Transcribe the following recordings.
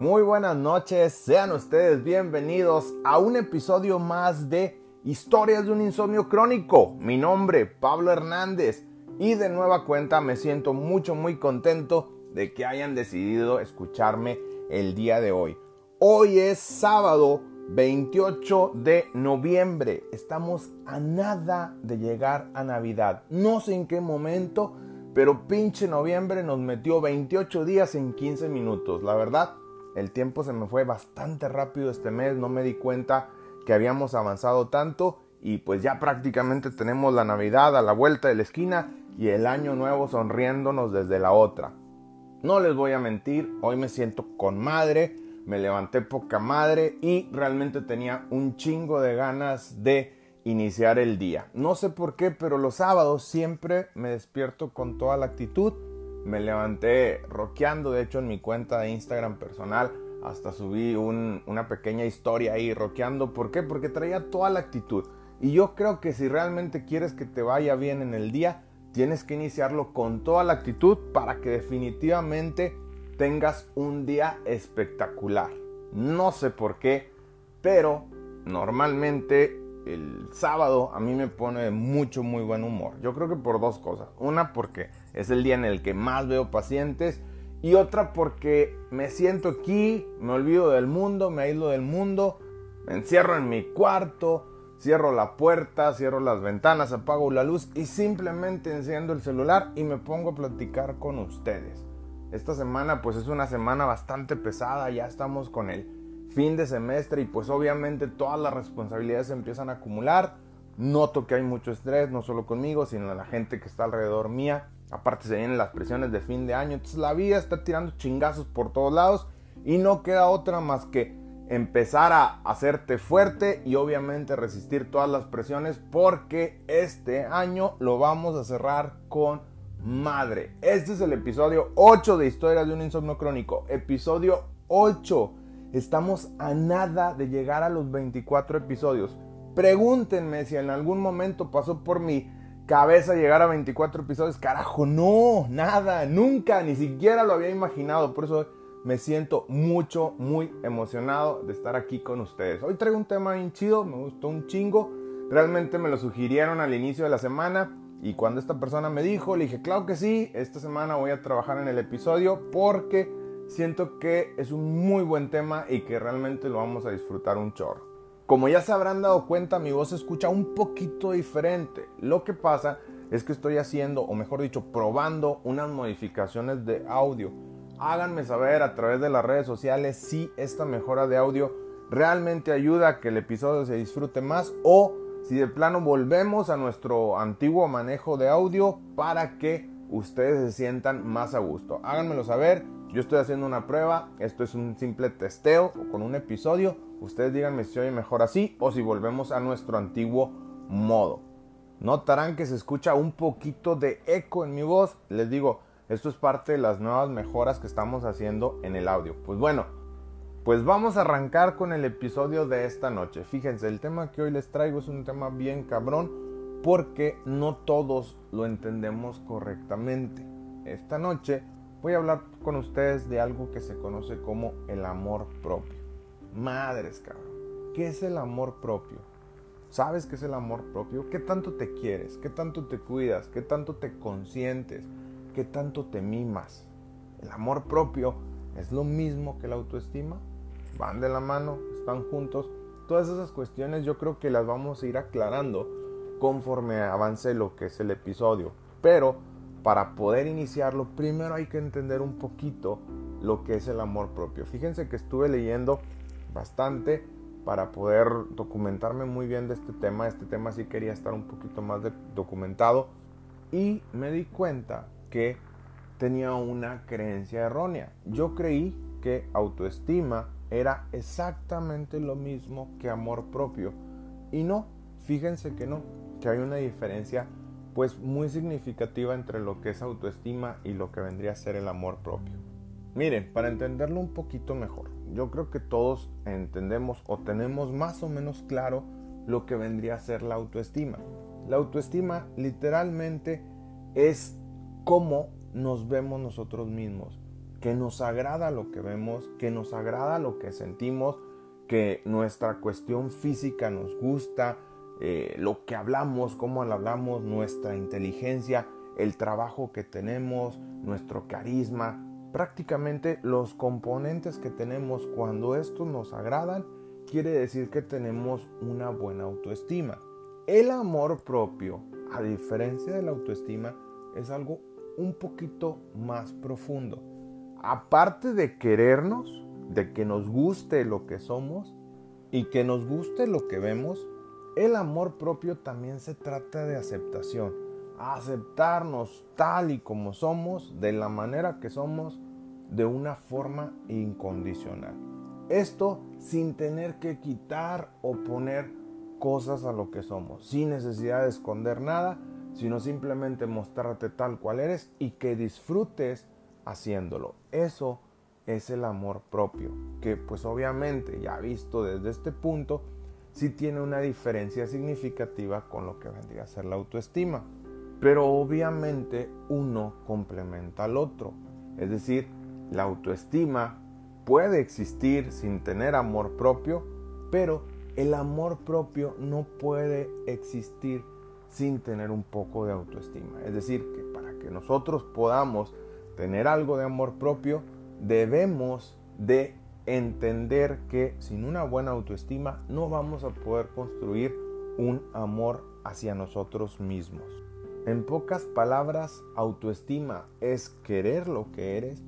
Muy buenas noches, sean ustedes bienvenidos a un episodio más de Historias de un insomnio crónico. Mi nombre, Pablo Hernández, y de nueva cuenta me siento mucho, muy contento de que hayan decidido escucharme el día de hoy. Hoy es sábado 28 de noviembre. Estamos a nada de llegar a Navidad. No sé en qué momento, pero pinche noviembre nos metió 28 días en 15 minutos. La verdad, el tiempo se me fue bastante rápido este mes, no me di cuenta que habíamos avanzado tanto y pues ya prácticamente tenemos la Navidad a la vuelta de la esquina y el año nuevo sonriéndonos desde la otra. No les voy a mentir, hoy me siento con madre, me levanté poca madre y realmente tenía un chingo de ganas de iniciar el día. No sé por qué, pero los sábados siempre me despierto con toda la actitud me levanté rockeando, de hecho en mi cuenta de Instagram personal hasta subí una pequeña historia ahí rockeando. ¿Por qué? Porque traía toda la actitud. Y yo creo que si realmente quieres que te vaya bien en el día, tienes que iniciarlo con toda la actitud para que definitivamente tengas un día espectacular. No sé por qué, pero normalmente el sábado a mí me pone de mucho, muy buen humor. Yo creo que por dos cosas. Una porque es el día en el que más veo pacientes. Y otra porque me siento aquí, me olvido del mundo, me aíslo del mundo, me encierro en mi cuarto, cierro la puerta, cierro las ventanas, apago la luz y simplemente enciendo el celular y me pongo a platicar con ustedes. Esta semana pues es una semana bastante pesada, ya estamos con el fin de semestre y pues obviamente todas las responsabilidades se empiezan a acumular. Noto que hay mucho estrés, no solo conmigo, sino la gente que está alrededor mía. Aparte se vienen las presiones de fin de año. Entonces la vida está tirando chingazos por todos lados y no queda otra más que empezar a hacerte fuerte y obviamente resistir todas las presiones porque este año lo vamos a cerrar con madre. Este es el episodio 8 de Historias de un Insomnio Crónico. Episodio 8 Estamos a nada de llegar a los 24 episodios. Pregúntenme si en algún momento pasó por mi cabeza llegar a 24 episodios. Carajo, no, nada, nunca, ni siquiera lo había imaginado. Por eso me siento mucho, muy emocionado de estar aquí con ustedes. Hoy traigo un tema bien chido, me gustó un chingo. Realmente me lo sugirieron al inicio de la semana. Y cuando esta persona me dijo, le dije, claro que sí, esta semana voy a trabajar en el episodio porque siento que es un muy buen tema y que realmente lo vamos a disfrutar un chorro. Como ya se habrán dado cuenta, mi voz se escucha un poquito diferente. Lo que pasa es que estoy haciendo, o mejor dicho, probando unas modificaciones de audio. Háganme saber a través de las redes sociales si esta mejora de audio realmente ayuda a que el episodio se disfrute más o si de plano volvemos a nuestro antiguo manejo de audio para que ustedes se sientan más a gusto. Háganmelo saber yo estoy haciendo una prueba, esto es un simple testeo con un episodio. Ustedes díganme si oye mejor así o si volvemos a nuestro antiguo modo. Notarán que se escucha un poquito de eco en mi voz. Les digo, esto es parte de las nuevas mejoras que estamos haciendo en el audio. Pues bueno, pues vamos a arrancar con el episodio de esta noche. Fíjense, el tema que hoy les traigo es un tema bien cabrón porque no todos lo entendemos correctamente. Esta noche voy a hablar con ustedes de algo que se conoce como el amor propio. Madres, cabrón. ¿Qué es el amor propio? ¿Sabes qué es el amor propio? ¿Qué tanto te quieres? ¿Qué tanto te cuidas? ¿Qué tanto te consientes? ¿Qué tanto te mimas? El amor propio es lo mismo que la autoestima. Van de la mano, están juntos. Todas esas cuestiones yo creo que las vamos a ir aclarando conforme avance lo que es el episodio. Pero para poder iniciarlo, primero hay que entender un poquito lo que es el amor propio. Fíjense que estuve leyendo bastante para poder documentarme muy bien de este tema. Este tema sí quería estar un poquito más documentado y me di cuenta que tenía una creencia errónea. Yo creí que autoestima era exactamente lo mismo que amor propio y no, fíjense que no, que hay una diferencia pues muy significativa entre lo que es autoestima y lo que vendría a ser el amor propio. Miren, para entenderlo un poquito mejor, yo creo que todos entendemos o tenemos más o menos claro lo que vendría a ser la autoestima. La autoestima literalmente es cómo nos vemos nosotros mismos, que nos agrada lo que vemos, que nos agrada lo que sentimos, que nuestra cuestión física nos gusta, eh, lo que hablamos, cómo lo hablamos, nuestra inteligencia, el trabajo que tenemos, nuestro carisma, prácticamente los componentes que tenemos cuando estos nos agradan, quiere decir que tenemos una buena autoestima. El amor propio, a diferencia de la autoestima, es algo un poquito más profundo. Aparte de querernos, de que nos guste lo que somos y que nos guste lo que vemos, el amor propio también se trata de aceptación. Aceptarnos tal y como somos, de la manera que somos, de una forma incondicional. Esto sin tener que quitar o poner cosas a lo que somos, sin necesidad de esconder nada, sino simplemente mostrarte tal cual eres y que disfrutes haciéndolo. Eso es el amor propio, que pues obviamente ya visto desde este punto, sí tiene una diferencia significativa con lo que vendría a ser la autoestima. Pero obviamente uno complementa al otro. Es decir, la autoestima puede existir sin tener amor propio, pero el amor propio no puede existir sin tener un poco de autoestima. Es decir, que para que nosotros podamos tener algo de amor propio, debemos de entender que sin una buena autoestima no vamos a poder construir un amor hacia nosotros mismos. En pocas palabras, autoestima es querer lo que eres,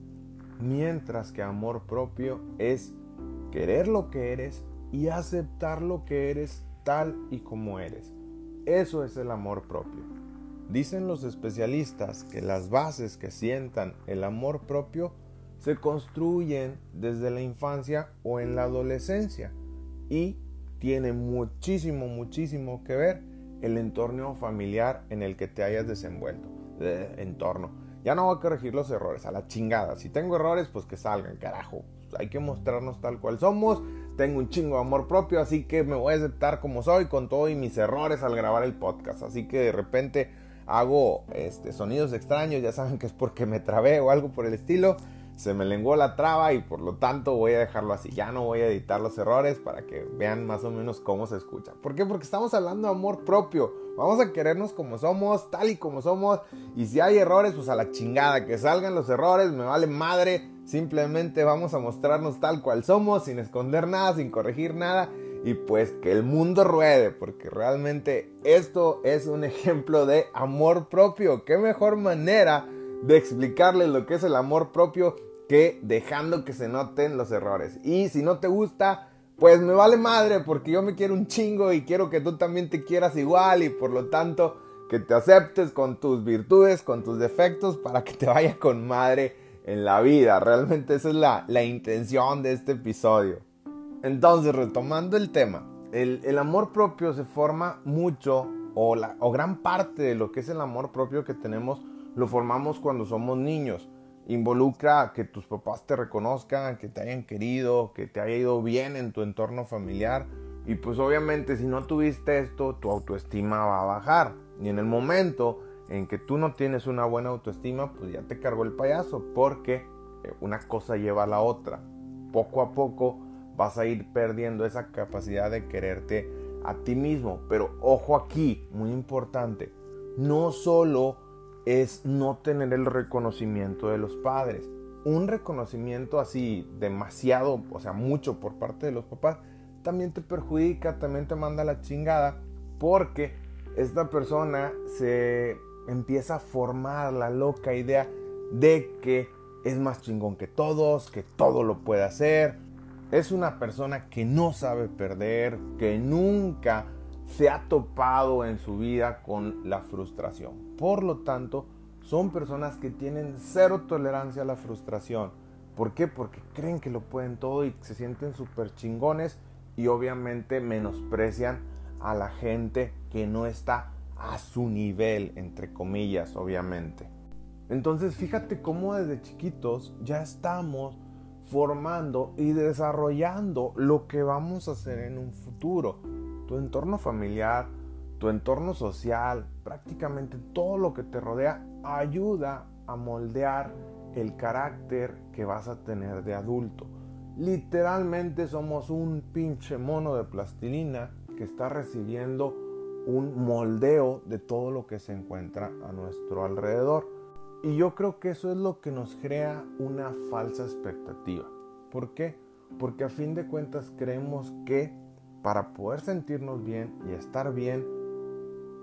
mientras que amor propio es querer lo que eres y aceptar lo que eres tal y como eres. Eso es el amor propio. Dicen los especialistas que las bases que sientan el amor propio se construyen desde la infancia o en la adolescencia y tiene muchísimo, muchísimo que ver el entorno familiar en el que te hayas desenvuelto. Eh, entorno. Ya no voy a corregir los errores, a la chingada. Si tengo errores, pues que salgan, carajo. Hay que mostrarnos tal cual somos. Tengo un chingo de amor propio, así que me voy a aceptar como soy con todo y mis errores al grabar el podcast. Así que de repente hago este, sonidos extraños, ya saben que es porque me trabé o algo por el estilo se me lenguó la traba y por lo tanto voy a dejarlo así. Ya no voy a editar los errores para que vean más o menos cómo se escucha. ¿Por qué? Porque estamos hablando de amor propio. Vamos a querernos como somos, tal y como somos. Y si hay errores, pues a la chingada. Que salgan los errores, me vale madre. Simplemente vamos a mostrarnos tal cual somos, sin esconder nada, sin corregir nada. Y pues que el mundo ruede, porque realmente esto es un ejemplo de amor propio. ¿Qué mejor manera? De explicarles lo que es el amor propio que dejando que se noten los errores. Y si no te gusta, pues me vale madre porque yo me quiero un chingo y quiero que tú también te quieras igual y por lo tanto que te aceptes con tus virtudes, con tus defectos para que te vaya con madre en la vida. Realmente esa es la, la intención de este episodio. Entonces, retomando el tema, el, el amor propio se forma mucho o, la, o gran parte de lo que es el amor propio que tenemos lo formamos cuando somos niños. Involucra que tus papás te reconozcan, que te hayan querido, que te haya ido bien en tu entorno familiar. Y pues obviamente si no tuviste esto, tu autoestima va a bajar. Y en el momento en que tú no tienes una buena autoestima, pues ya te cargó el payaso, porque eh, una cosa lleva a la otra. Poco a poco vas a ir perdiendo esa capacidad de quererte a ti mismo. Pero ojo aquí, muy importante, no solo es no tener el reconocimiento de los padres. Un reconocimiento así demasiado, o sea, mucho por parte de los papás, también te perjudica, también te manda la chingada, porque esta persona se empieza a formar la loca idea de que es más chingón que todos, que todo lo puede hacer. Es una persona que no sabe perder, que nunca se ha topado en su vida con la frustración. Por lo tanto, son personas que tienen cero tolerancia a la frustración. ¿Por qué? Porque creen que lo pueden todo y se sienten súper chingones y obviamente menosprecian a la gente que no está a su nivel, entre comillas, obviamente. Entonces fíjate cómo desde chiquitos ya estamos formando y desarrollando lo que vamos a hacer en un futuro tu entorno familiar, tu entorno social, prácticamente todo lo que te rodea ayuda a moldear el carácter que vas a tener de adulto. Literalmente somos un pinche mono de plastilina que está recibiendo un moldeo de todo lo que se encuentra a nuestro alrededor. Y yo creo que eso es lo que nos crea una falsa expectativa. ¿Por qué? Porque a fin de cuentas creemos que para poder sentirnos bien y estar bien,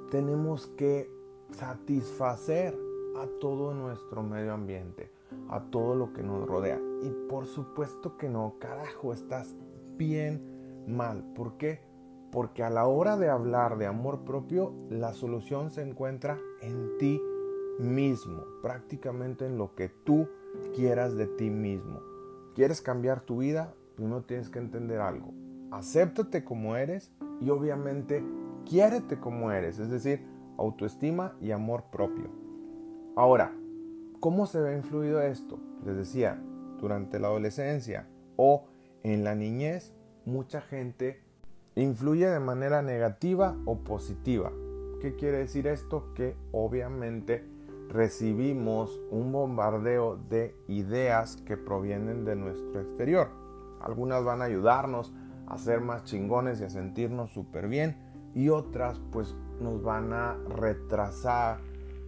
tenemos que satisfacer a todo nuestro medio ambiente, a todo lo que nos rodea. Y por supuesto que no, carajo, estás bien mal. ¿Por qué? Porque a la hora de hablar de amor propio, la solución se encuentra en ti mismo, prácticamente en lo que tú quieras de ti mismo. ¿Quieres cambiar tu vida? Primero tienes que entender algo. Acéptate como eres y obviamente quiérete como eres, es decir, autoestima y amor propio. Ahora, ¿cómo se ve influido esto? Les decía, durante la adolescencia o en la niñez, mucha gente influye de manera negativa o positiva. ¿Qué quiere decir esto? Que obviamente recibimos un bombardeo de ideas que provienen de nuestro exterior. Algunas van a ayudarnos a ser más chingones y a sentirnos súper bien y otras pues nos van a retrasar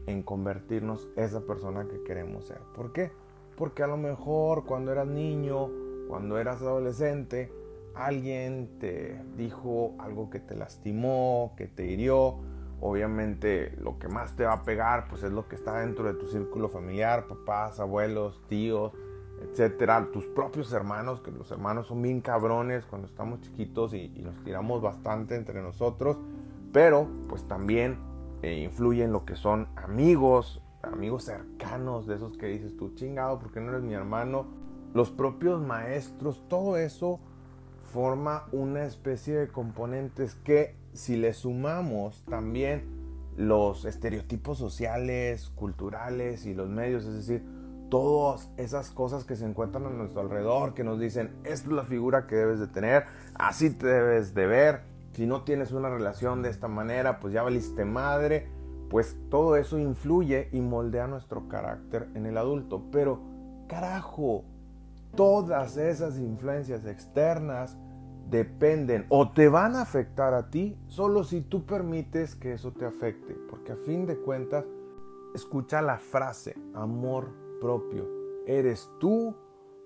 en convertirnos esa persona que queremos ser. ¿Por qué? Porque a lo mejor cuando eras niño, cuando eras adolescente, alguien te dijo algo que te lastimó, que te hirió. Obviamente lo que más te va a pegar pues es lo que está dentro de tu círculo familiar, papás, abuelos, tíos, etcétera, tus propios hermanos, que los hermanos son bien cabrones cuando estamos chiquitos y, nos tiramos bastante entre nosotros, pero pues también eh, influye en lo que son amigos, amigos cercanos, de esos que dices tú, chingado, porque no eres mi hermano? Los propios maestros, todo eso forma una especie de componentes que si le sumamos también los estereotipos sociales, culturales y los medios, es decir, todas esas cosas que se encuentran a nuestro alrededor, que nos dicen, esta es la figura que debes de tener, así te debes de ver, si no tienes una relación de esta manera, pues ya valiste madre, pues todo eso influye y moldea nuestro carácter en el adulto. Pero, carajo, todas esas influencias externas dependen o te van a afectar a ti solo si tú permites que eso te afecte. Porque a fin de cuentas, escucha la frase, amor Eres tú,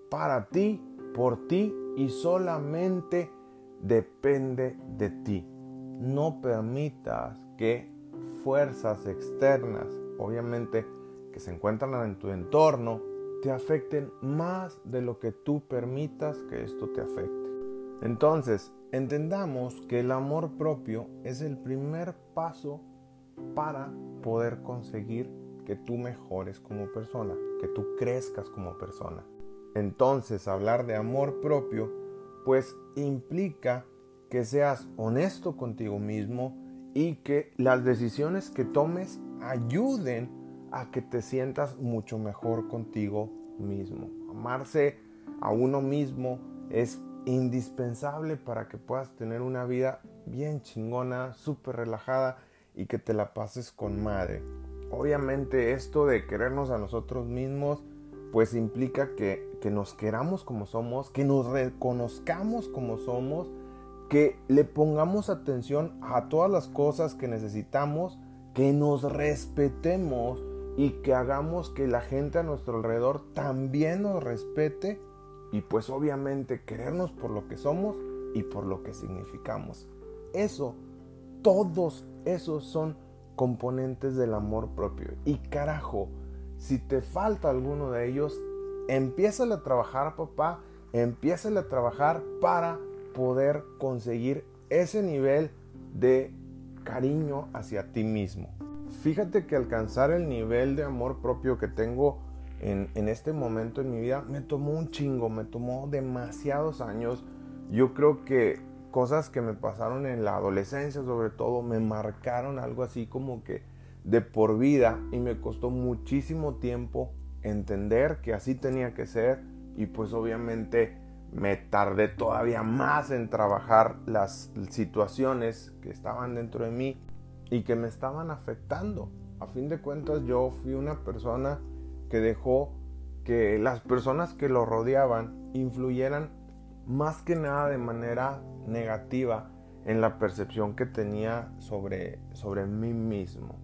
para ti, por ti y solamente depende de ti. No permitas que fuerzas externas, obviamente que se encuentran en tu entorno, te afecten más de lo que tú permitas que esto te afecte. Entonces, entendamos que el amor propio es el primer paso para poder conseguir que tú mejores como persona, que tú crezcas como persona. Entonces, hablar de amor propio, pues implica que seas honesto contigo mismo y que las decisiones que tomes ayuden a que te sientas mucho mejor contigo mismo. Amarse a uno mismo es indispensable para que puedas tener una vida bien chingona, súper relajada y que te la pases con madre. Obviamente esto de querernos a nosotros mismos pues implica que, que nos queramos como somos, que nos reconozcamos como somos, que le pongamos atención a todas las cosas que necesitamos, que nos respetemos y que hagamos que la gente a nuestro alrededor también nos respete y pues obviamente querernos por lo que somos y por lo que significamos. Eso, todos esos son componentes del amor propio. Y carajo, si te falta alguno de ellos, empieza a trabajar, papá, empieza a trabajar para poder conseguir ese nivel de cariño hacia ti mismo. Fíjate que alcanzar el nivel de amor propio que tengo en, este momento en mi vida me tomó un chingo, me tomó demasiados años. Yo creo que cosas que me pasaron en la adolescencia sobre todo me marcaron algo así como que de por vida y me costó muchísimo tiempo entender que así tenía que ser y pues obviamente me tardé todavía más en trabajar las situaciones que estaban dentro de mí y que me estaban afectando. A fin de cuentas yo fui una persona que dejó que las personas que lo rodeaban influyeran más que nada de manera negativa en la percepción que tenía sobre, sobre mí mismo.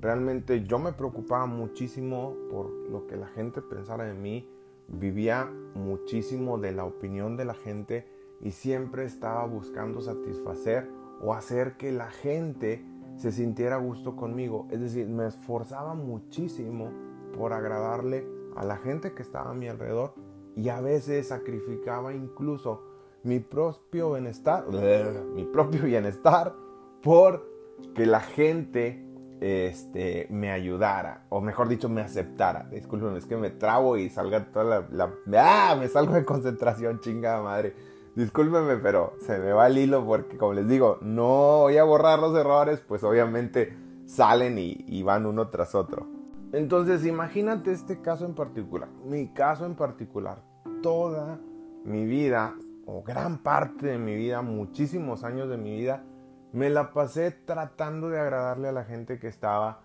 Realmente yo me preocupaba muchísimo por lo que la gente pensara de mí, vivía muchísimo de la opinión de la gente y siempre estaba buscando satisfacer o hacer que la gente se sintiera a gusto conmigo. Es decir, me esforzaba muchísimo por agradarle a la gente que estaba a mi alrededor y a veces sacrificaba incluso mi propio bienestar, mi propio bienestar por que la gente este, me ayudara, o mejor dicho, me aceptara. Disculpen, es que me trabo y salga toda la, ¡Ah! Me salgo de concentración, chingada madre. Discúlpenme, pero se me va el hilo porque, como les digo, no voy a borrar los errores, pues obviamente salen y van uno tras otro. Entonces, imagínate este caso en particular, mi caso en particular. Toda mi vida, o gran parte de mi vida, muchísimos años de mi vida, me la pasé tratando de agradarle a la gente que estaba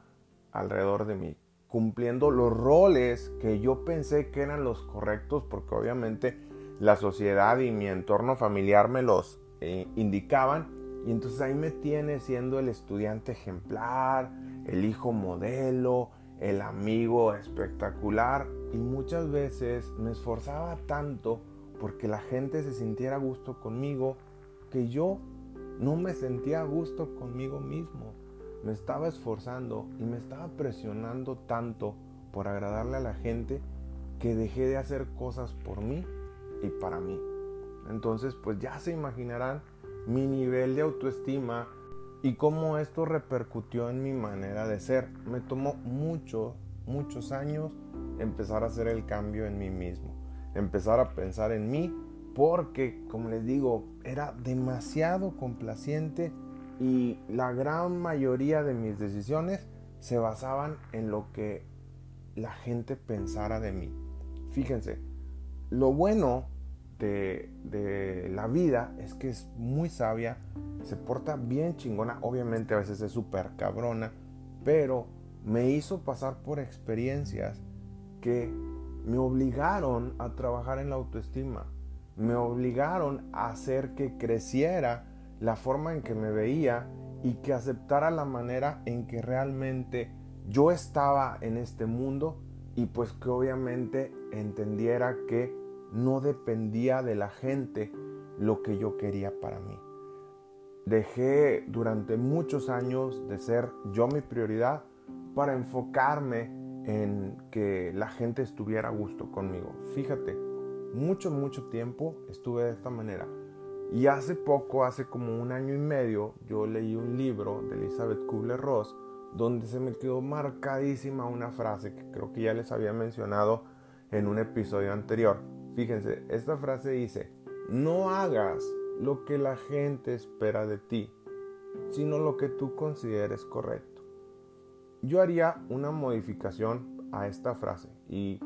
alrededor de mí, cumpliendo los roles que yo pensé que eran los correctos, porque obviamente la sociedad y mi entorno familiar me los eh, indicaban. Y entonces ahí me tiene siendo el estudiante ejemplar, el hijo modelo, el amigo espectacular. Y muchas veces me esforzaba tanto porque la gente se sintiera a gusto conmigo que yo no me sentía a gusto conmigo mismo. Me estaba esforzando y me estaba presionando tanto por agradarle a la gente que dejé de hacer cosas por mí y para mí. Entonces, pues ya se imaginarán mi nivel de autoestima y cómo esto repercutió en mi manera de ser. Me tomó muchos, muchos años empezar a hacer el cambio en mí mismo, empezar a pensar en mí porque, como les digo, era demasiado complaciente y la gran mayoría de mis decisiones se basaban en lo que la gente pensara de mí. Fíjense, lo bueno de, de, la vida es que es muy sabia, se porta bien chingona, obviamente a veces es súper cabrona, pero me hizo pasar por experiencias que me obligaron a trabajar en la autoestima me obligaron a hacer que creciera la forma en que me veía y que aceptara la manera en que realmente yo estaba en este mundo y pues que obviamente entendiera que no dependía de la gente lo que yo quería para mí. Dejé durante muchos años de ser yo mi prioridad para enfocarme en que la gente estuviera a gusto conmigo. Fíjate, mucho, mucho tiempo estuve de esta manera. Y hace poco, hace como un año y medio, yo leí un libro de Elizabeth Kubler-Ross donde se me quedó marcadísima una frase que creo que ya les había mencionado en un episodio anterior. Fíjense, esta frase dice, no hagas lo que la gente espera de ti, sino lo que tú consideres correcto. Yo haría una modificación a esta frase y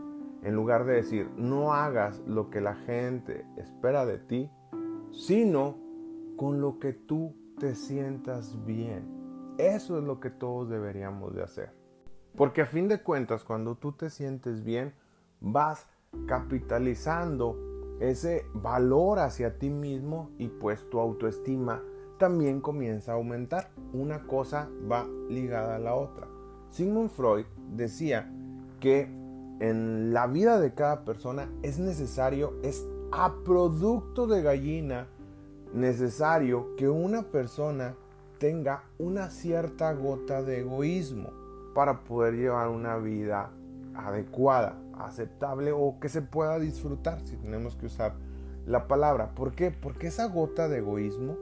en lugar de decir, no hagas lo que la gente espera de ti, sino con lo que tú te sientas bien. Eso es lo que todos deberíamos de hacer. Porque a fin de cuentas, cuando tú te sientes bien, vas capitalizando ese valor hacia ti mismo y pues tu autoestima también comienza a aumentar. Una cosa va ligada a la otra. Sigmund Freud decía que en la vida de cada persona es necesario, es a producto de gallina necesario que una persona tenga una cierta gota de egoísmo para poder llevar una vida adecuada, aceptable o que se pueda disfrutar, si tenemos que usar la palabra. ¿Por qué? Porque esa gota de egoísmo,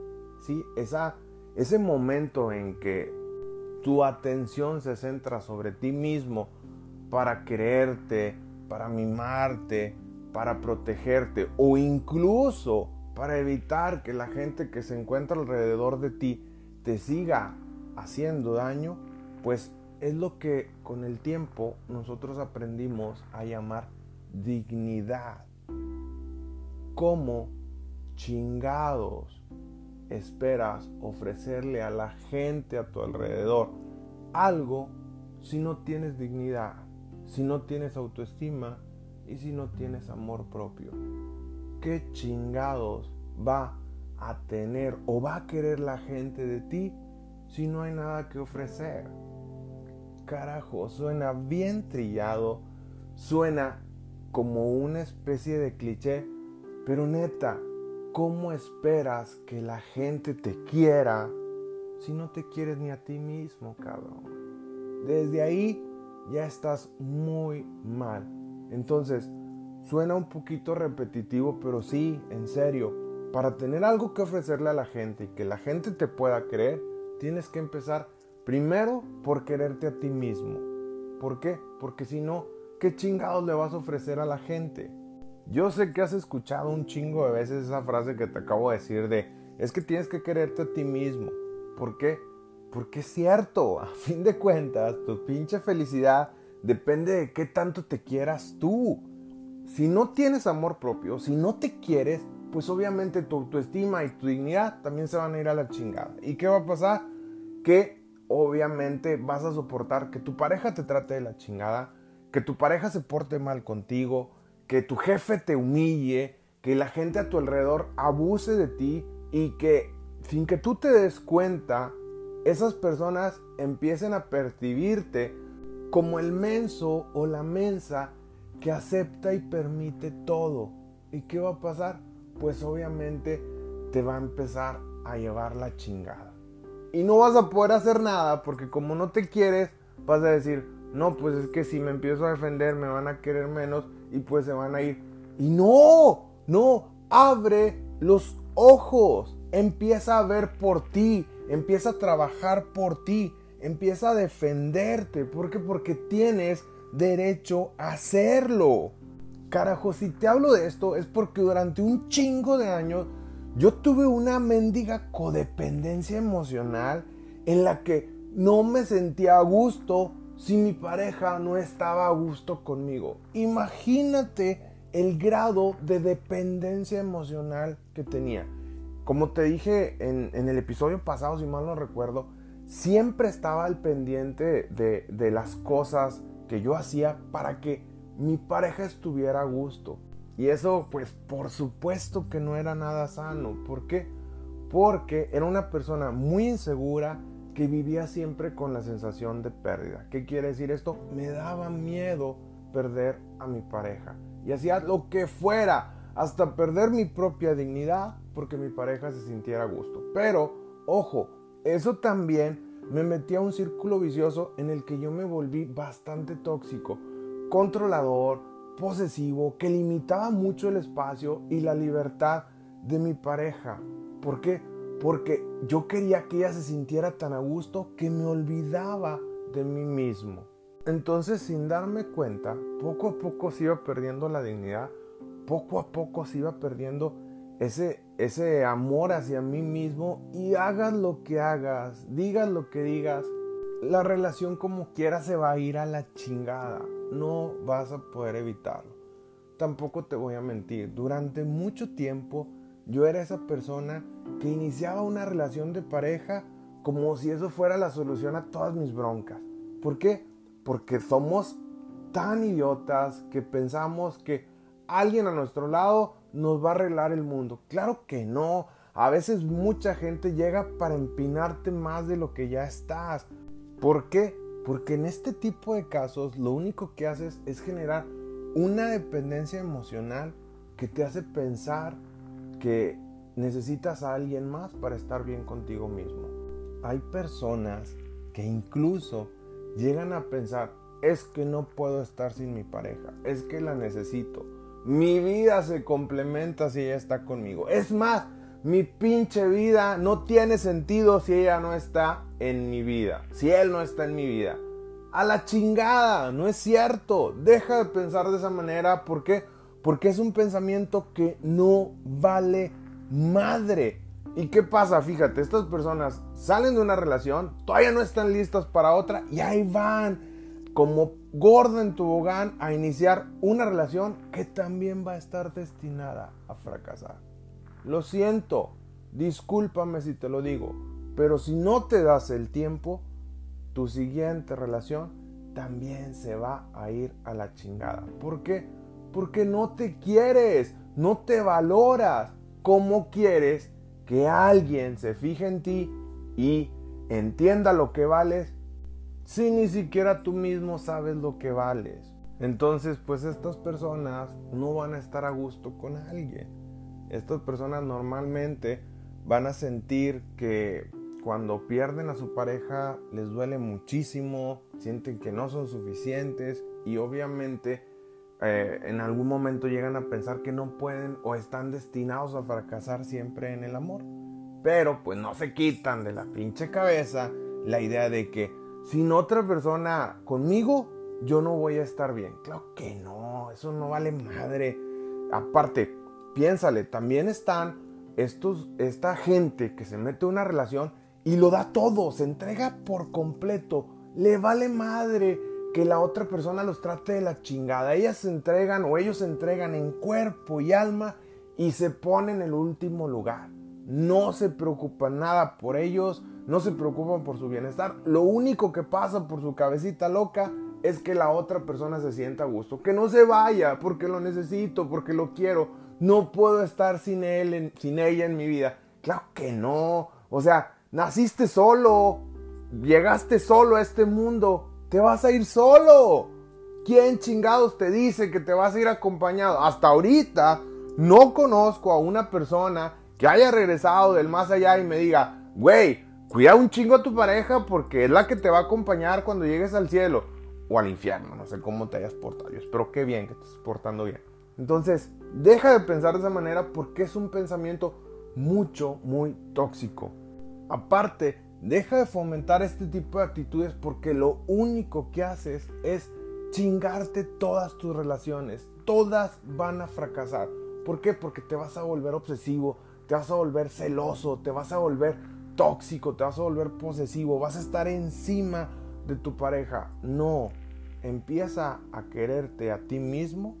¿sí? esa, ese momento en que tu atención se centra sobre ti mismo, para quererte, para mimarte, para protegerte o incluso para evitar que la gente que se encuentra alrededor de ti te siga haciendo daño, pues es lo que con el tiempo nosotros aprendimos a llamar dignidad. ¿Cómo chingados esperas ofrecerle a la gente a tu alrededor algo si no tienes dignidad? si no tienes autoestima, y si no tienes amor propio? ¿Qué chingados va a tener o va a querer la gente de ti si no hay nada que ofrecer? Carajo, suena bien trillado, suena como una especie de cliché, pero neta, ¿cómo esperas que la gente te quiera si no te quieres ni a ti mismo, cabrón? Desde ahí ya estás muy mal. Entonces, suena un poquito repetitivo, pero sí, en serio, para tener algo que ofrecerle a la gente y que la gente te pueda creer, tienes que empezar primero por quererte a ti mismo. ¿Por qué? Porque si no, ¿qué chingados le vas a ofrecer a la gente? Yo sé que has escuchado un chingo de veces esa frase que te acabo de decir de, es que tienes que quererte a ti mismo. ¿Por qué? Porque es cierto, a fin de cuentas, tu pinche felicidad depende de qué tanto te quieras tú. Si no tienes amor propio, si no te quieres, pues obviamente tu autoestima y tu dignidad también se van a ir a la chingada. ¿Y qué va a pasar? Que obviamente vas a soportar que tu pareja te trate de la chingada, que tu pareja se porte mal contigo, que tu jefe te humille, que la gente a tu alrededor abuse de ti y que sin que tú te des cuenta, esas personas empiecen a percibirte como el menso o la mensa que acepta y permite todo. ¿Y qué va a pasar? Pues obviamente te va a empezar a llevar la chingada. Y no vas a poder hacer nada porque como no te quieres, vas a decir, no, pues es que si me empiezo a defender me van a querer menos y pues se van a ir. Y no, no, abre los ojos, empieza a ver por ti, empieza a trabajar por ti, empieza a defenderte. ¿Por qué? Porque tienes derecho a hacerlo. Carajo, si te hablo de esto es porque durante un chingo de años yo tuve una mendiga codependencia emocional en la que no me sentía a gusto si mi pareja no estaba a gusto conmigo. Imagínate el grado de dependencia emocional que tenía. Como te dije en, el episodio pasado, si mal no recuerdo, siempre estaba al pendiente de, de las cosas que yo hacía para que mi pareja estuviera a gusto. Y eso, pues, por supuesto que no era nada sano. ¿Por qué? Porque era una persona muy insegura que vivía siempre con la sensación de pérdida. ¿Qué quiere decir esto? Me daba miedo perder a mi pareja. Y hacía lo que fuera, hasta perder mi propia dignidad, porque mi pareja se sintiera a gusto. Pero, ojo, eso también me metía a un círculo vicioso en el que yo me volví bastante tóxico, controlador, posesivo, que limitaba mucho el espacio y la libertad de mi pareja. ¿Por qué? Porque yo quería que ella se sintiera tan a gusto que me olvidaba de mí mismo. Entonces, sin darme cuenta, poco a poco se iba perdiendo la dignidad, poco a poco se iba perdiendo ese, ese amor hacia mí mismo y hagas lo que hagas, digas lo que digas, la relación como quiera se va a ir a la chingada. No vas a poder evitarlo. Tampoco te voy a mentir. Durante mucho tiempo yo era esa persona que iniciaba una relación de pareja como si eso fuera la solución a todas mis broncas. ¿Por qué? Porque somos tan idiotas que pensamos que alguien a nuestro lado nos va a arreglar el mundo. Claro que no. A veces mucha gente llega para empinarte más de lo que ya estás. ¿Por qué? Porque en este tipo de casos lo único que haces es generar una dependencia emocional que te hace pensar que necesitas a alguien más para estar bien contigo mismo. Hay personas que incluso llegan a pensar, es que no puedo estar sin mi pareja, es que la necesito mi vida se complementa si ella está conmigo. Es más, mi pinche vida no tiene sentido si ella no está en mi vida. Si él no está en mi vida. A la chingada, no es cierto. Deja de pensar de esa manera. ¿Por qué? Porque es un pensamiento que no vale madre. ¿Y qué pasa? Fíjate, estas personas salen de una relación, todavía no están listas para otra y ahí van como gordo en tobogán a iniciar una relación que también va a estar destinada a fracasar. Lo siento, discúlpame si te lo digo, pero si no te das el tiempo, tu siguiente relación también se va a ir a la chingada. ¿Por qué? Porque no te quieres, no te valoras. ¿Cómo quieres que alguien se fije en ti y entienda lo que vales si ni siquiera tú mismo sabes lo que vales? Entonces, pues estas personas no van a estar a gusto con alguien. Estas personas normalmente van a sentir que cuando pierden a su pareja les duele muchísimo, sienten que no son suficientes y obviamente eh, en algún momento llegan a pensar que no pueden o están destinados a fracasar siempre en el amor. Pero pues no se quitan de la pinche cabeza la idea de que sin otra persona conmigo yo no voy a estar bien. Claro que no, eso no vale madre. Aparte, piénsale, también están estos, esta gente que se mete en una relación y lo da todo, se entrega por completo, le vale madre que la otra persona los trate de la chingada. Ellas se entregan o ellos se entregan en cuerpo y alma y se ponen en el último lugar. No se preocupan nada por ellos, no se preocupan por su bienestar. Lo único que pasa por su cabecita loca es que la otra persona se sienta a gusto. Que no se vaya porque lo necesito, porque lo quiero. No puedo estar sin él, sin ella en mi vida. Claro que no. O sea, naciste solo. Llegaste solo a este mundo te vas a ir solo. ¿Quién chingados te dice que te vas a ir acompañado? Hasta ahorita no conozco a una persona que haya regresado del más allá y me diga, güey, cuida un chingo a tu pareja porque es la que te va a acompañar cuando llegues al cielo o al infierno. No sé cómo te hayas portado. Yo espero que bien, que te estés portando bien. Entonces, deja de pensar de esa manera porque es un pensamiento mucho, muy tóxico. Aparte, Deja de fomentar este tipo de actitudes porque lo único que haces es chingarte todas tus relaciones. Todas van a fracasar. ¿Por qué? Porque te vas a volver obsesivo, te vas a volver celoso, te vas a volver tóxico, te vas a volver posesivo, vas a estar encima de tu pareja. No, empieza a quererte a ti mismo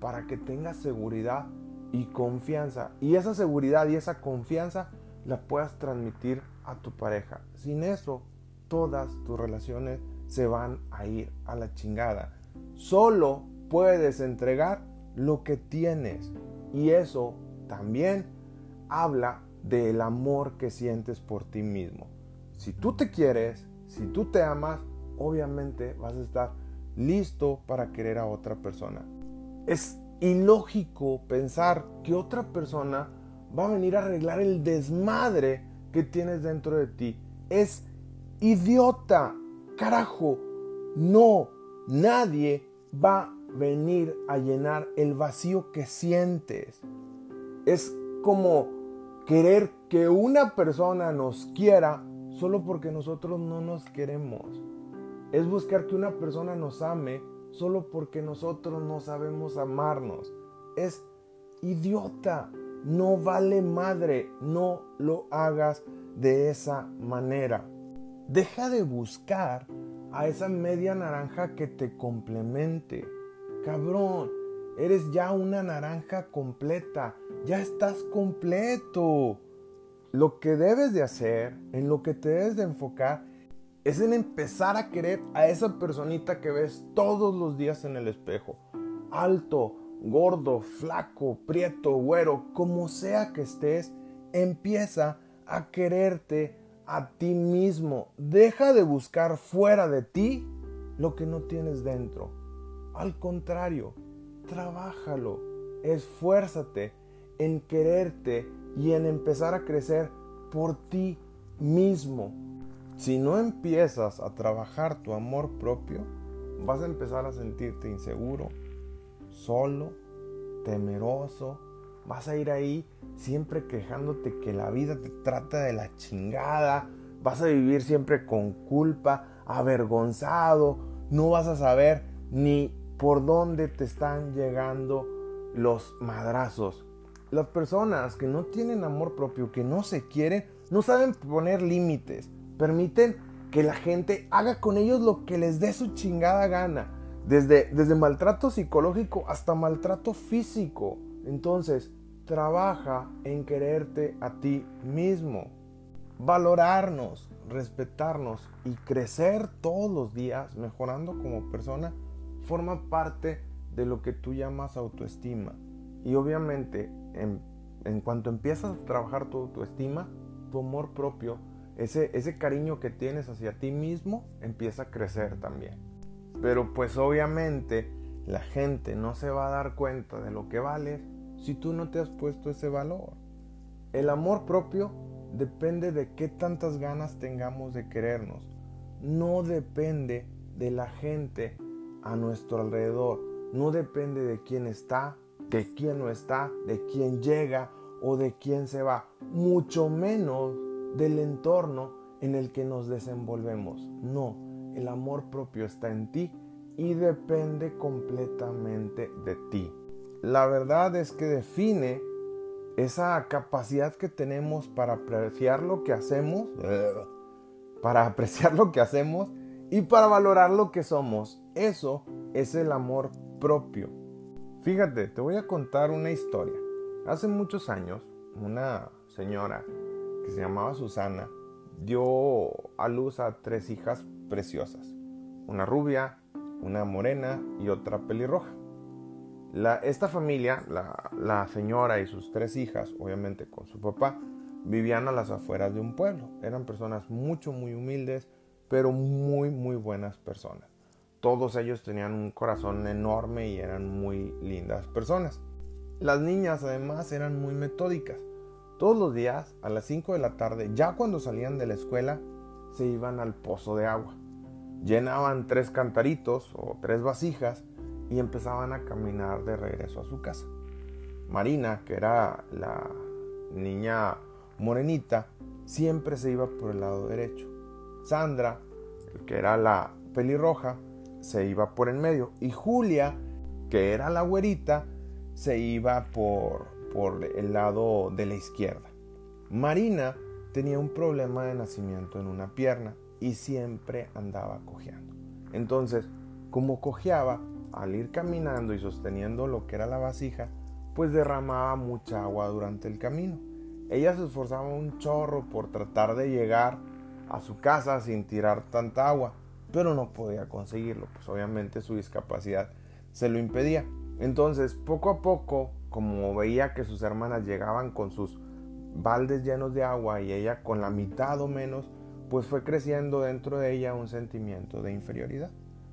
para que tengas seguridad y confianza. Y esa seguridad y esa confianza la puedas transmitir a tu pareja. Sin eso, todas tus relaciones se van a ir a la chingada. Solo puedes entregar lo que tienes. Y eso también habla del amor que sientes por ti mismo. Si tú te quieres, si tú te amas, obviamente vas a estar listo para querer a otra persona. Es ilógico pensar que otra persona va a venir a arreglar el desmadre que tienes dentro de ti. Es idiota. Carajo. No. Nadie va a venir a llenar el vacío que sientes. Es como querer que una persona nos quiera solo porque nosotros no nos queremos. Es buscar que una persona nos ame solo porque nosotros no sabemos amarnos. Es idiota no vale madre, no lo hagas de esa manera. Deja de buscar a esa media naranja que te complemente. Cabrón, eres ya una naranja completa, ya estás completo. Lo que debes de hacer, en lo que te debes de enfocar, es en empezar a querer a esa personita que ves todos los días en el espejo. Alto, gordo, flaco, prieto, güero, como sea que estés, empieza a quererte a ti mismo. Deja de buscar fuera de ti lo que no tienes dentro. Al contrario, trabájalo, esfuérzate en quererte y en empezar a crecer por ti mismo. Si no empiezas a trabajar tu amor propio, vas a empezar a sentirte inseguro, solo, temeroso. Vas a ir ahí siempre quejándote que la vida te trata de la chingada. Vas a vivir siempre con culpa, avergonzado. No vas a saber ni por dónde te están llegando los madrazos. Las personas que no tienen amor propio, que no se quieren, no saben poner límites. Permiten que la gente haga con ellos lo que les dé su chingada gana. Desde, desde maltrato psicológico hasta maltrato físico. Entonces, trabaja en quererte a ti mismo. Valorarnos, respetarnos y crecer todos los días, mejorando como persona, forma parte de lo que tú llamas autoestima. Y obviamente, en, en cuanto empiezas a trabajar tu autoestima, tu amor propio, ese, ese cariño que tienes hacia ti mismo, empieza a crecer también. Pero pues obviamente la gente no se va a dar cuenta de lo que vales si tú no te has puesto ese valor. El amor propio depende de qué tantas ganas tengamos de querernos. No depende de la gente a nuestro alrededor. No depende de quién está, de quién no está, de quién llega o de quién se va. Mucho menos del entorno en el que nos desenvolvemos. No, el amor propio está en ti y depende completamente de ti. La verdad es que define esa capacidad que tenemos para apreciar lo que hacemos, para apreciar lo que hacemos y para valorar lo que somos. Eso es el amor propio. Fíjate, te voy a contar una historia. Hace muchos años, una señora que se llamaba Susana dio a luz a tres hijas preciosas. Una rubia, una morena y otra pelirroja esta familia, la, señora y sus tres hijas, obviamente con su papá, vivían a las afueras de un pueblo. Eran personas mucho, muy humildes, pero muy, muy buenas personas. Todos ellos tenían un corazón enorme y eran muy lindas personas. Las niñas además eran muy metódicas. Todos los días, a las 5 de la tarde, ya cuando salían de la escuela, se iban al pozo de agua. Llenaban tres cantaritos o tres vasijas y empezaban a caminar de regreso a su casa. Marina, que era la niña morenita, siempre se iba por el lado derecho. Sandra, que era la pelirroja, se iba por el medio. Y Julia, que era la güerita, se iba por, por el lado de la izquierda. Marina tenía un problema de nacimiento en una pierna y siempre andaba cojeando. Entonces, como cojeaba, al ir caminando y sosteniendo lo que era la vasija, pues derramaba mucha agua durante el camino. Ella se esforzaba un chorro por tratar de llegar a su casa sin tirar tanta agua, pero no podía conseguirlo, pues obviamente su discapacidad se lo impedía. Entonces, poco a poco, como veía que sus hermanas llegaban con sus baldes llenos de agua y ella con la mitad o menos, pues fue creciendo dentro de ella un sentimiento de inferioridad.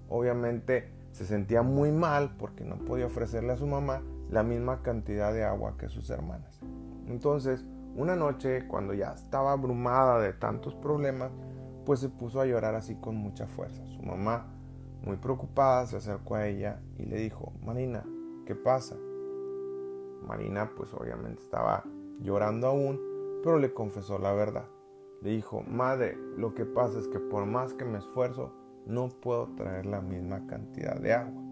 Obviamente se sentía muy mal porque no podía ofrecerle a su mamá la misma cantidad de agua que sus hermanas. Entonces, una noche, cuando ya estaba abrumada de tantos problemas, pues se puso a llorar así con mucha fuerza. Su mamá, muy preocupada, se acercó a ella y le dijo, Marina, ¿qué pasa? Marina pues obviamente estaba llorando aún, pero le confesó la verdad. Le dijo, madre, lo que pasa es que por más que me esfuerzo, no puedo traer la misma cantidad de agua.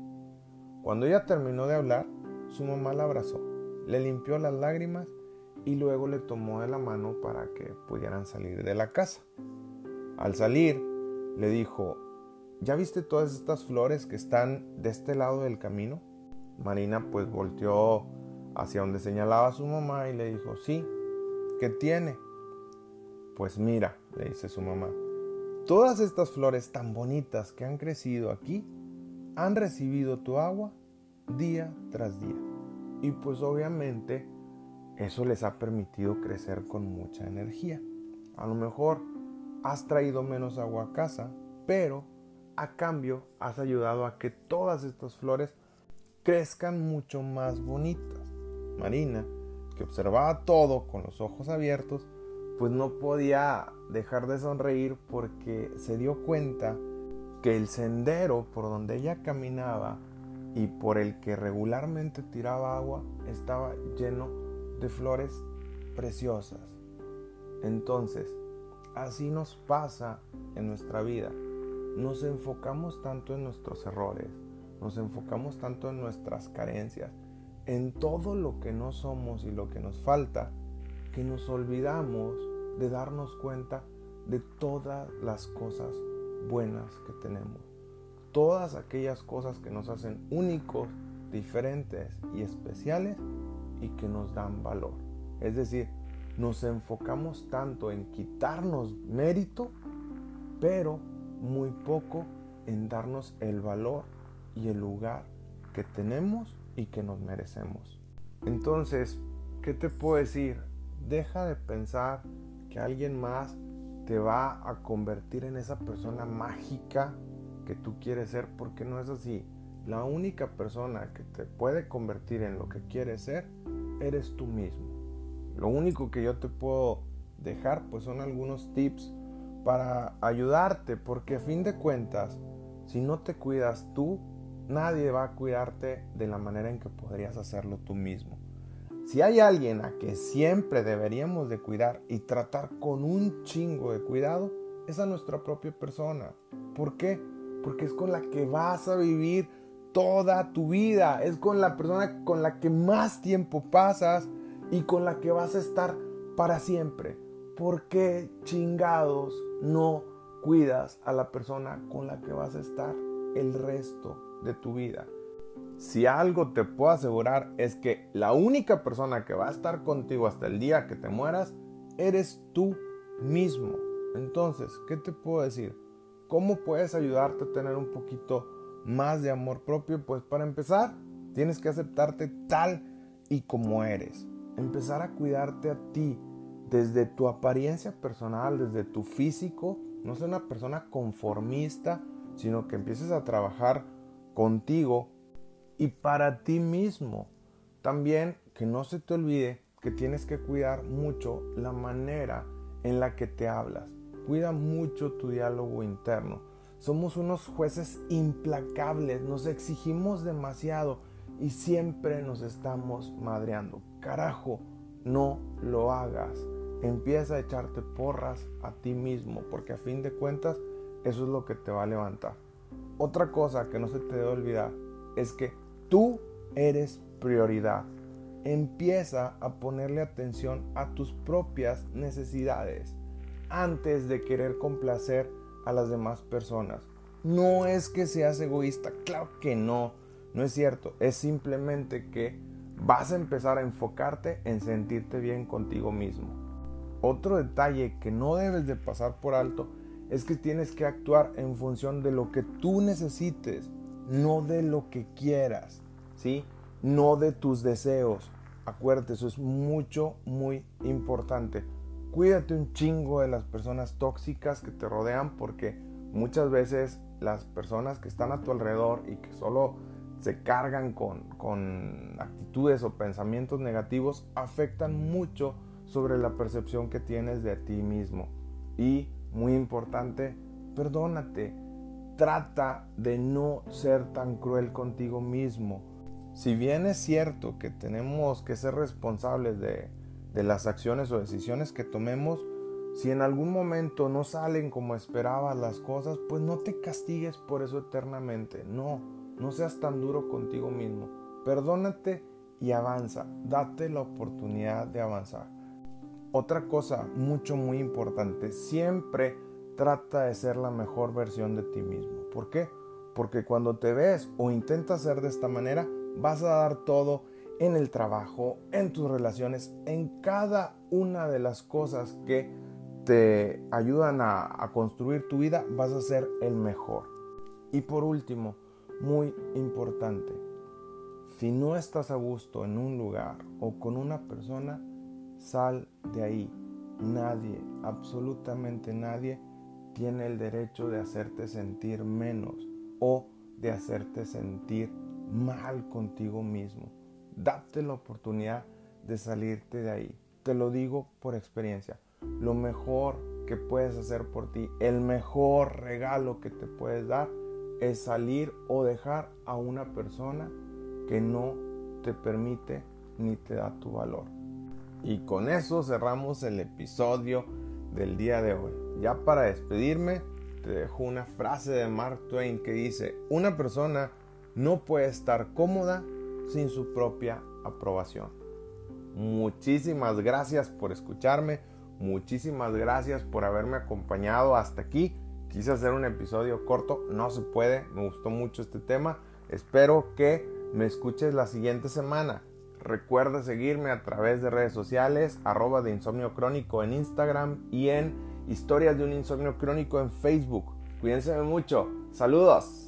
Cuando ella terminó de hablar, su mamá la abrazó, le limpió las lágrimas y luego le tomó de la mano para que pudieran salir de la casa. Al salir, le dijo, ¿ya viste todas estas flores que están de este lado del camino? Marina pues volteó hacia donde señalaba su mamá y le dijo, sí, ¿qué tiene? Pues mira, le dice su mamá, Todas estas flores tan bonitas que han crecido aquí han recibido tu agua día tras día. Y pues obviamente eso les ha permitido crecer con mucha energía. A lo mejor has traído menos agua a casa, pero a cambio has ayudado a que todas estas flores crezcan mucho más bonitas. Marina, que observaba todo con los ojos abiertos, pues no podía dejar de sonreír porque se dio cuenta que el sendero por donde ella caminaba y por el que regularmente tiraba agua estaba lleno de flores preciosas. Entonces, así nos pasa en nuestra vida. Nos enfocamos tanto en nuestros errores, nos enfocamos tanto en nuestras carencias, en todo lo que no somos y lo que nos falta, que nos olvidamos de darnos cuenta de todas las cosas buenas que tenemos. Todas aquellas cosas que nos hacen únicos, diferentes y especiales y que nos dan valor. Es decir, nos enfocamos tanto en quitarnos mérito, pero muy poco en darnos el valor y el lugar que tenemos y que nos merecemos. Entonces, ¿qué te puedo decir? Deja de pensar que alguien más te va a convertir en esa persona mágica que tú quieres ser, porque no es así. La única persona que te puede convertir en lo que quieres ser, eres tú mismo. Lo único que yo te puedo dejar, pues son algunos tips para ayudarte, porque a fin de cuentas, si no te cuidas tú, nadie va a cuidarte de la manera en que podrías hacerlo tú mismo. Si hay alguien a que siempre deberíamos de cuidar y tratar con un chingo de cuidado, es a nuestra propia persona. ¿Por qué? Porque es con la que vas a vivir toda tu vida. Es con la persona con la que más tiempo pasas y con la que vas a estar para siempre. ¿Por qué chingados no cuidas a la persona con la que vas a estar el resto de tu vida? Si algo te puedo asegurar es que la única persona que va a estar contigo hasta el día que te mueras eres tú mismo. Entonces, ¿qué te puedo decir? ¿Cómo puedes ayudarte a tener un poquito más de amor propio? Pues para empezar, tienes que aceptarte tal y como eres. Empezar a cuidarte a ti desde tu apariencia personal, desde tu físico. No ser una persona conformista, sino que empieces a trabajar contigo y para ti mismo. También que no se te olvide que tienes que cuidar mucho la manera en la que te hablas. Cuida mucho tu diálogo interno. Somos unos jueces implacables, nos exigimos demasiado y siempre nos estamos madreando. Carajo, no lo hagas. Empieza a echarte porras a ti mismo, porque a fin de cuentas eso es lo que te va a levantar. Otra cosa que no se te debe olvidar es que Tú eres prioridad. Empieza a ponerle atención a tus propias necesidades antes de querer complacer a las demás personas. No es que seas egoísta, claro que no, no es cierto, es simplemente que vas a empezar a enfocarte en sentirte bien contigo mismo. Otro detalle que no debes de pasar por alto es que tienes que actuar en función de lo que tú necesites no de lo que quieras, ¿sí? No de tus deseos. Acuérdate, eso es mucho, muy importante. Cuídate un chingo de las personas tóxicas que te rodean porque muchas veces las personas que están a tu alrededor y que solo se cargan con, con actitudes o pensamientos negativos afectan mucho sobre la percepción que tienes de ti mismo. Y, muy importante, perdónate trata de no ser tan cruel contigo mismo. Si bien es cierto que tenemos que ser responsables de, las acciones o decisiones que tomemos, si en algún momento no salen como esperabas las cosas, pues no te castigues por eso eternamente. No, no seas tan duro contigo mismo. Perdónate y avanza. Date la oportunidad de avanzar. Otra cosa mucho, muy importante, siempre trata de ser la mejor versión de ti mismo. ¿Por qué? Porque cuando te ves o intentas ser de esta manera, vas a dar todo en el trabajo, en tus relaciones, en cada una de las cosas que te ayudan a, a construir tu vida, vas a ser el mejor. Y por último, muy importante, si no estás a gusto en un lugar o con una persona, sal de ahí. Nadie, absolutamente nadie, tiene el derecho de hacerte sentir menos o de hacerte sentir mal contigo mismo. Date la oportunidad de salirte de ahí. Te lo digo por experiencia. Lo mejor que puedes hacer por ti, el mejor regalo que te puedes dar es salir o dejar a una persona que no te permite ni te da tu valor. Y con eso cerramos el episodio del día de hoy. Ya para despedirme, te dejo una frase de Mark Twain que dice, una persona no puede estar cómoda sin su propia aprobación. Muchísimas gracias por escucharme, muchísimas gracias por haberme acompañado hasta aquí. Quise hacer un episodio corto, no se puede, me gustó mucho este tema. Espero que me escuches la siguiente semana. Recuerda seguirme a través de redes sociales, arroba de insomnio crónico en Instagram y en historias de un insomnio crónico en Facebook. Cuídense mucho. Saludos.